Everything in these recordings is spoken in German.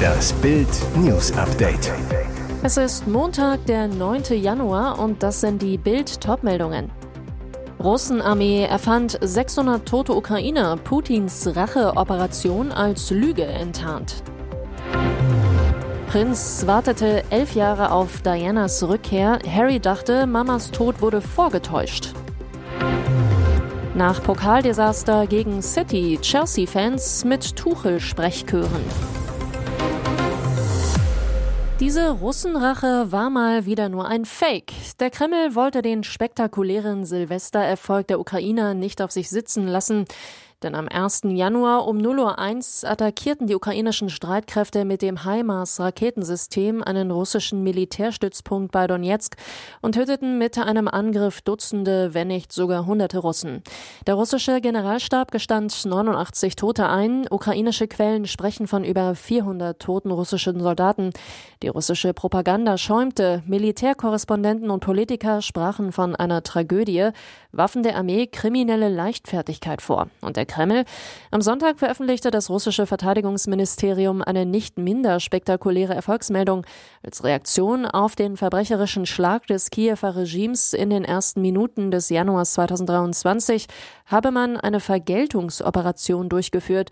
Das Bild News Update. Es ist Montag, der 9. Januar und das sind die Bild Topmeldungen. Russenarmee erfand 600 tote Ukrainer, Putins Racheoperation als Lüge enttarnt. Prinz wartete elf Jahre auf Dianas Rückkehr. Harry dachte, Mamas Tod wurde vorgetäuscht. Nach Pokaldesaster gegen City, Chelsea-Fans mit Tuchel-Sprechchören. Diese Russenrache war mal wieder nur ein Fake. Der Kreml wollte den spektakulären Silvestererfolg der Ukrainer nicht auf sich sitzen lassen. Denn am 1. Januar um 0.01 Uhr attackierten die ukrainischen Streitkräfte mit dem HIMARS-Raketensystem einen russischen Militärstützpunkt bei Donetsk und töteten mit einem Angriff Dutzende, wenn nicht sogar hunderte Russen. Der russische Generalstab gestand 89 Tote ein. Ukrainische Quellen sprechen von über 400 toten russischen Soldaten. Die russische Propaganda schäumte. Militärkorrespondenten und Politiker sprachen von einer Tragödie, Waffen der Armee kriminelle Leichtfertigkeit vor. Und der Kreml. Am Sonntag veröffentlichte das russische Verteidigungsministerium eine nicht minder spektakuläre Erfolgsmeldung. Als Reaktion auf den verbrecherischen Schlag des Kiewer Regimes in den ersten Minuten des Januars 2023 habe man eine Vergeltungsoperation durchgeführt.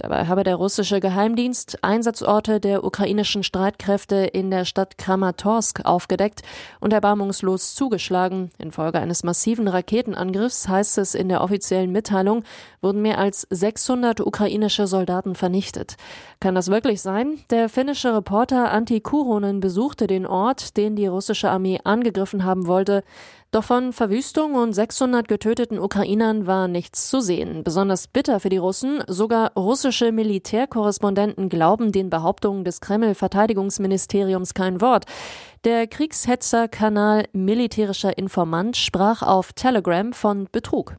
Dabei habe der russische Geheimdienst Einsatzorte der ukrainischen Streitkräfte in der Stadt Kramatorsk aufgedeckt und erbarmungslos zugeschlagen. Infolge eines massiven Raketenangriffs, heißt es in der offiziellen Mitteilung, wurden mehr als 600 ukrainische Soldaten vernichtet. Kann das wirklich sein? Der finnische Reporter Antti Kuronen besuchte den Ort, den die russische Armee angegriffen haben wollte. Doch von Verwüstung und 600 getöteten Ukrainern war nichts zu sehen. Besonders bitter für die Russen. Sogar russische Militärkorrespondenten glauben den Behauptungen des Kreml-Verteidigungsministeriums kein Wort. Der Kriegshetzer-Kanal Militärischer Informant sprach auf Telegram von Betrug.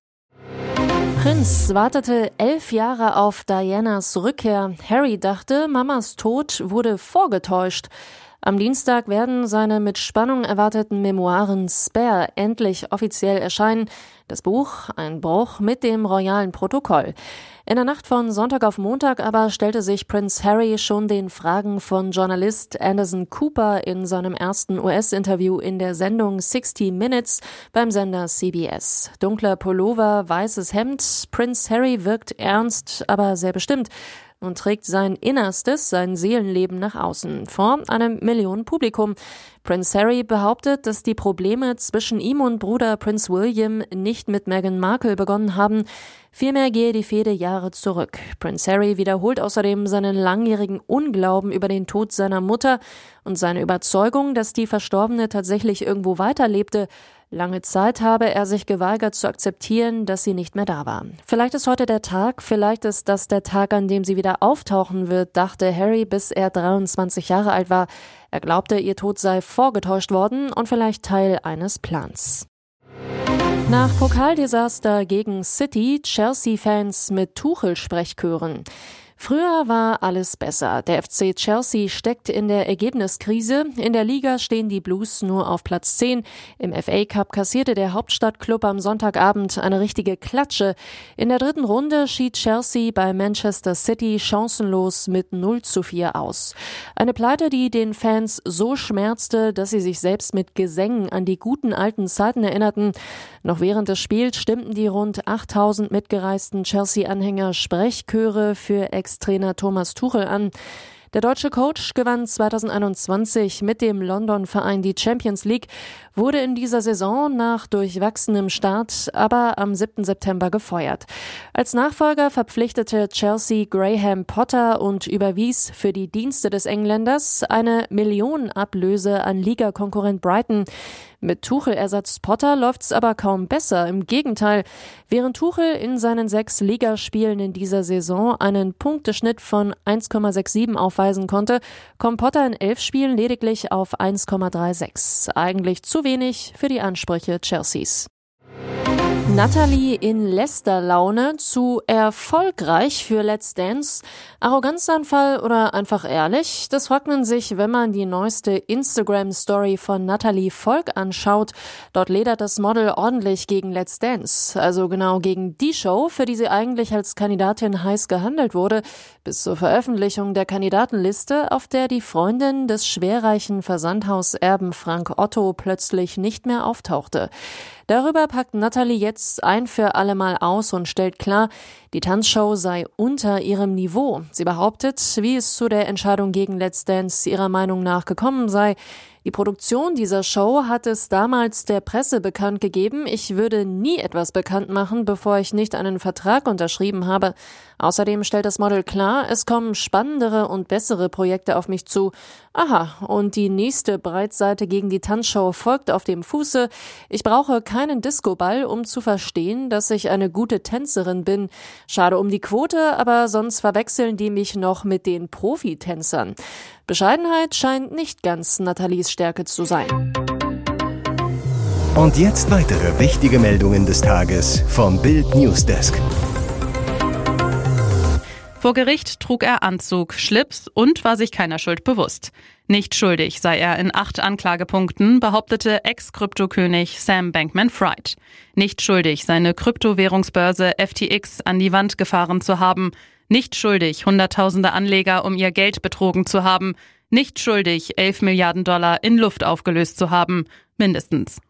Prinz wartete elf Jahre auf Dianas Rückkehr. Harry dachte, Mamas Tod wurde vorgetäuscht. Am Dienstag werden seine mit Spannung erwarteten Memoiren Spare endlich offiziell erscheinen. Das Buch ein Bruch mit dem royalen Protokoll. In der Nacht von Sonntag auf Montag aber stellte sich Prince Harry schon den Fragen von Journalist Anderson Cooper in seinem ersten US-Interview in der Sendung 60 Minutes beim Sender CBS. Dunkler Pullover, weißes Hemd. Prince Harry wirkt ernst, aber sehr bestimmt und trägt sein Innerstes, sein Seelenleben nach außen vor einem Millionenpublikum. Prince Harry behauptet, dass die Probleme zwischen ihm und Bruder Prince William nicht mit Meghan Markle begonnen haben. Vielmehr gehe die Fehde Jahre zurück. Prince Harry wiederholt außerdem seinen langjährigen Unglauben über den Tod seiner Mutter und seine Überzeugung, dass die Verstorbene tatsächlich irgendwo weiterlebte. Lange Zeit habe er sich geweigert zu akzeptieren, dass sie nicht mehr da war. Vielleicht ist heute der Tag, vielleicht ist das der Tag, an dem sie wieder auftauchen wird, dachte Harry, bis er 23 Jahre alt war. Er glaubte, ihr Tod sei vorgetäuscht worden und vielleicht Teil eines Plans. Nach Pokaldesaster gegen City Chelsea-Fans mit Tuchel-Sprechchören. Früher war alles besser. Der FC Chelsea steckt in der Ergebniskrise. In der Liga stehen die Blues nur auf Platz 10. Im FA Cup kassierte der Hauptstadtklub am Sonntagabend eine richtige Klatsche. In der dritten Runde schied Chelsea bei Manchester City chancenlos mit 0 zu 4 aus. Eine Pleite, die den Fans so schmerzte, dass sie sich selbst mit Gesängen an die guten alten Zeiten erinnerten. Noch während des Spiels stimmten die rund 8000 mitgereisten Chelsea-Anhänger Sprechchöre für Ex-Trainer Thomas Tuchel an. Der deutsche Coach gewann 2021 mit dem London-Verein die Champions League, wurde in dieser Saison nach durchwachsenem Start aber am 7. September gefeuert. Als Nachfolger verpflichtete Chelsea Graham Potter und überwies für die Dienste des Engländers eine Millionenablöse an Ligakonkurrent Brighton. Mit Tuchel-Ersatz Potter läuft's aber kaum besser. Im Gegenteil, während Tuchel in seinen sechs Ligaspielen in dieser Saison einen Punkteschnitt von 1,67 aufweisen konnte, kommt Potter in elf Spielen lediglich auf 1,36. Eigentlich zu wenig für die Ansprüche Chelseas. Natalie in Lästerlaune zu erfolgreich für Let's Dance. Arroganzanfall oder einfach ehrlich? Das fragt man sich, wenn man die neueste Instagram-Story von Natalie Volk anschaut. Dort ledert das Model ordentlich gegen Let's Dance. Also genau gegen die Show, für die sie eigentlich als Kandidatin heiß gehandelt wurde, bis zur Veröffentlichung der Kandidatenliste, auf der die Freundin des schwerreichen Versandhauserben Frank Otto plötzlich nicht mehr auftauchte. Darüber packt Natalie jetzt ein für allemal aus und stellt klar, die Tanzshow sei unter ihrem Niveau. Sie behauptet, wie es zu der Entscheidung gegen Let's Dance ihrer Meinung nach gekommen sei. Die Produktion dieser Show hat es damals der Presse bekannt gegeben. Ich würde nie etwas bekannt machen, bevor ich nicht einen Vertrag unterschrieben habe. Außerdem stellt das Model klar, es kommen spannendere und bessere Projekte auf mich zu. Aha, und die nächste Breitseite gegen die Tanzshow folgt auf dem Fuße. Ich brauche keinen Discoball, um zu verstehen, dass ich eine gute Tänzerin bin. Schade um die Quote, aber sonst verwechseln die mich noch mit den Profitänzern. Bescheidenheit scheint nicht ganz Nathalies Stärke zu sein. Und jetzt weitere wichtige Meldungen des Tages vom Bild Newsdesk. Vor Gericht trug er Anzug, Schlips und war sich keiner Schuld bewusst. Nicht schuldig sei er in acht Anklagepunkten, behauptete Ex-Kryptokönig Sam Bankman-Fried. Nicht schuldig, seine Kryptowährungsbörse FTX an die Wand gefahren zu haben. Nicht schuldig, Hunderttausende Anleger um ihr Geld betrogen zu haben. Nicht schuldig, 11 Milliarden Dollar in Luft aufgelöst zu haben. Mindestens.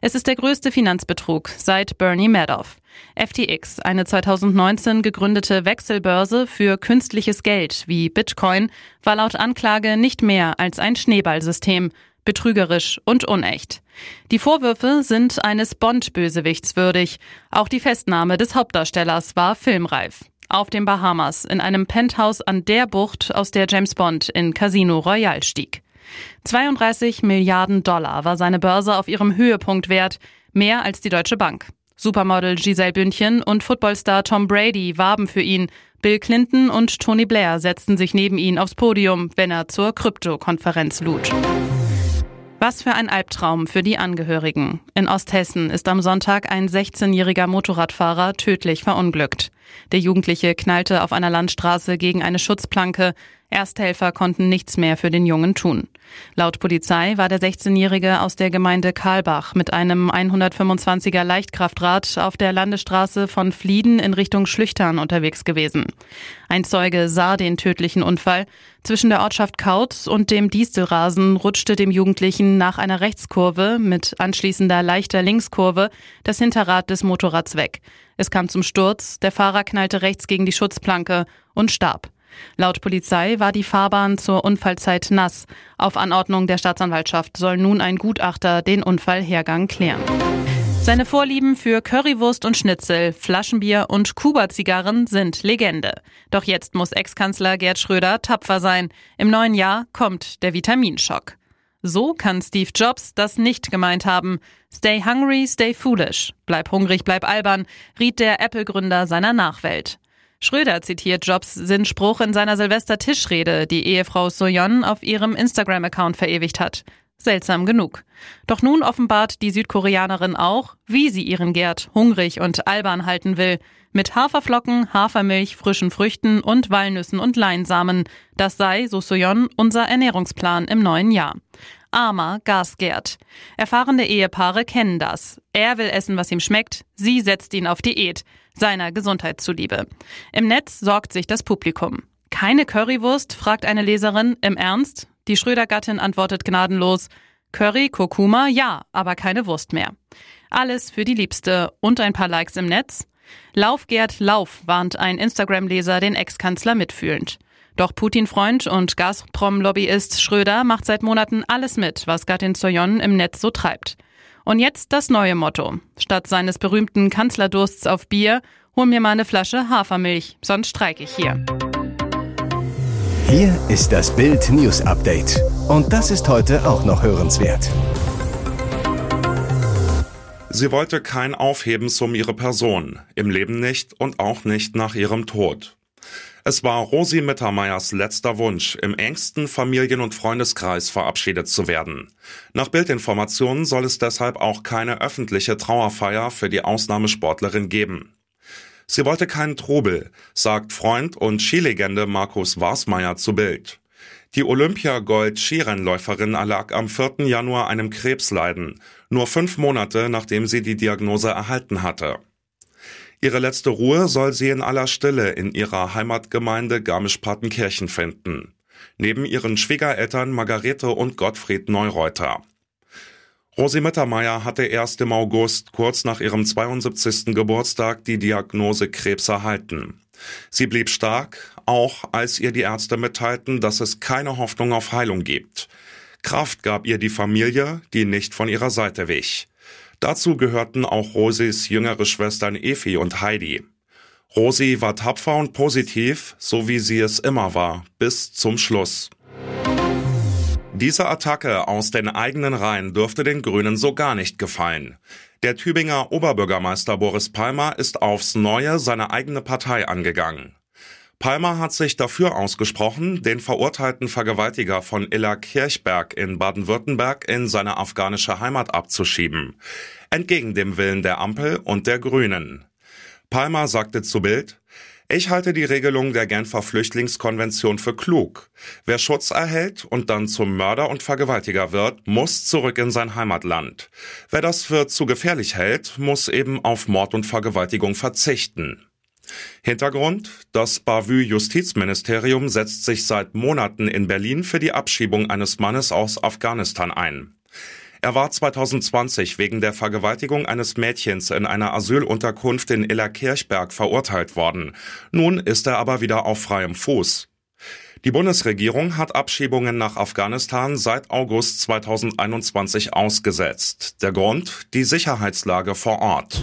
Es ist der größte Finanzbetrug seit Bernie Madoff. FTX, eine 2019 gegründete Wechselbörse für künstliches Geld wie Bitcoin, war laut Anklage nicht mehr als ein Schneeballsystem, betrügerisch und unecht. Die Vorwürfe sind eines Bond-Bösewichts würdig. Auch die Festnahme des Hauptdarstellers war filmreif auf den Bahamas in einem Penthouse an der Bucht, aus der James Bond in Casino Royale stieg. 32 Milliarden Dollar war seine Börse auf ihrem Höhepunkt wert, mehr als die Deutsche Bank. Supermodel Giselle Bündchen und Footballstar Tom Brady warben für ihn. Bill Clinton und Tony Blair setzten sich neben ihn aufs Podium, wenn er zur Krypto-Konferenz lud. Was für ein Albtraum für die Angehörigen. In Osthessen ist am Sonntag ein 16-jähriger Motorradfahrer tödlich verunglückt. Der Jugendliche knallte auf einer Landstraße gegen eine Schutzplanke. Ersthelfer konnten nichts mehr für den Jungen tun. Laut Polizei war der 16-Jährige aus der Gemeinde Karlbach mit einem 125er Leichtkraftrad auf der Landesstraße von Flieden in Richtung Schlüchtern unterwegs gewesen. Ein Zeuge sah den tödlichen Unfall. Zwischen der Ortschaft Kautz und dem Distelrasen rutschte dem Jugendlichen nach einer Rechtskurve mit anschließender leichter Linkskurve das Hinterrad des Motorrads weg. Es kam zum Sturz, der Fahrer knallte rechts gegen die Schutzplanke und starb. Laut Polizei war die Fahrbahn zur Unfallzeit nass. Auf Anordnung der Staatsanwaltschaft soll nun ein Gutachter den Unfallhergang klären. Seine Vorlieben für Currywurst und Schnitzel, Flaschenbier und Kuba-Zigarren sind Legende. Doch jetzt muss Ex-Kanzler Gerd Schröder tapfer sein. Im neuen Jahr kommt der Vitaminschock. So kann Steve Jobs das nicht gemeint haben. Stay hungry, stay foolish. Bleib hungrig, bleib albern, riet der Apple-Gründer seiner Nachwelt. Schröder zitiert Jobs Sinnspruch in seiner Silvester-Tischrede, die Ehefrau Soyon auf ihrem Instagram-Account verewigt hat. Seltsam genug. Doch nun offenbart die Südkoreanerin auch, wie sie ihren Gerd hungrig und albern halten will. Mit Haferflocken, Hafermilch, frischen Früchten und Walnüssen und Leinsamen. Das sei, so Soyon, unser Ernährungsplan im neuen Jahr. Armer Gasgerd. Erfahrene Ehepaare kennen das. Er will essen, was ihm schmeckt. Sie setzt ihn auf Diät. Seiner Gesundheit zuliebe. Im Netz sorgt sich das Publikum. Keine Currywurst? fragt eine Leserin. Im Ernst? Die Schröder-Gattin antwortet gnadenlos. Curry, Kurkuma, ja, aber keine Wurst mehr. Alles für die Liebste und ein paar Likes im Netz. Lauf Gerd, lauf, warnt ein Instagram-Leser den Ex-Kanzler mitfühlend. Doch Putin-Freund und Gazprom-Lobbyist Schröder macht seit Monaten alles mit, was Gattin Soyon im Netz so treibt. Und jetzt das neue Motto. Statt seines berühmten Kanzlerdursts auf Bier, hol mir mal eine Flasche Hafermilch, sonst streike ich hier. Hier ist das Bild News Update. Und das ist heute auch noch hörenswert. Sie wollte kein Aufhebens um ihre Person, im Leben nicht und auch nicht nach ihrem Tod. Es war Rosi Mittermeiers letzter Wunsch, im engsten Familien- und Freundeskreis verabschiedet zu werden. Nach Bildinformationen soll es deshalb auch keine öffentliche Trauerfeier für die Ausnahmesportlerin geben. Sie wollte keinen Trubel, sagt Freund und Skilegende Markus Warsmeier zu Bild. Die Olympia-Gold-Skirennläuferin erlag am 4. Januar einem Krebsleiden, nur fünf Monate nachdem sie die Diagnose erhalten hatte. Ihre letzte Ruhe soll sie in aller Stille in ihrer Heimatgemeinde Garmisch-Partenkirchen finden. Neben ihren Schwiegereltern Margarete und Gottfried Neureuter. Rosi Mittermeier hatte erst im August, kurz nach ihrem 72. Geburtstag, die Diagnose Krebs erhalten. Sie blieb stark, auch als ihr die Ärzte mitteilten, dass es keine Hoffnung auf Heilung gibt. Kraft gab ihr die Familie, die nicht von ihrer Seite wich. Dazu gehörten auch Rosis jüngere Schwestern Efi und Heidi. Rosi war tapfer und positiv, so wie sie es immer war, bis zum Schluss. Diese Attacke aus den eigenen Reihen dürfte den Grünen so gar nicht gefallen. Der Tübinger Oberbürgermeister Boris Palmer ist aufs Neue seine eigene Partei angegangen. Palmer hat sich dafür ausgesprochen, den verurteilten Vergewaltiger von Illa Kirchberg in Baden-Württemberg in seine afghanische Heimat abzuschieben. Entgegen dem Willen der Ampel und der Grünen. Palmer sagte zu Bild, ich halte die Regelung der Genfer Flüchtlingskonvention für klug. Wer Schutz erhält und dann zum Mörder und Vergewaltiger wird, muss zurück in sein Heimatland. Wer das für zu gefährlich hält, muss eben auf Mord und Vergewaltigung verzichten. Hintergrund, das Bavü-Justizministerium setzt sich seit Monaten in Berlin für die Abschiebung eines Mannes aus Afghanistan ein. Er war 2020 wegen der Vergewaltigung eines Mädchens in einer Asylunterkunft in Illerkirchberg verurteilt worden. Nun ist er aber wieder auf freiem Fuß. Die Bundesregierung hat Abschiebungen nach Afghanistan seit August 2021 ausgesetzt. Der Grund? Die Sicherheitslage vor Ort.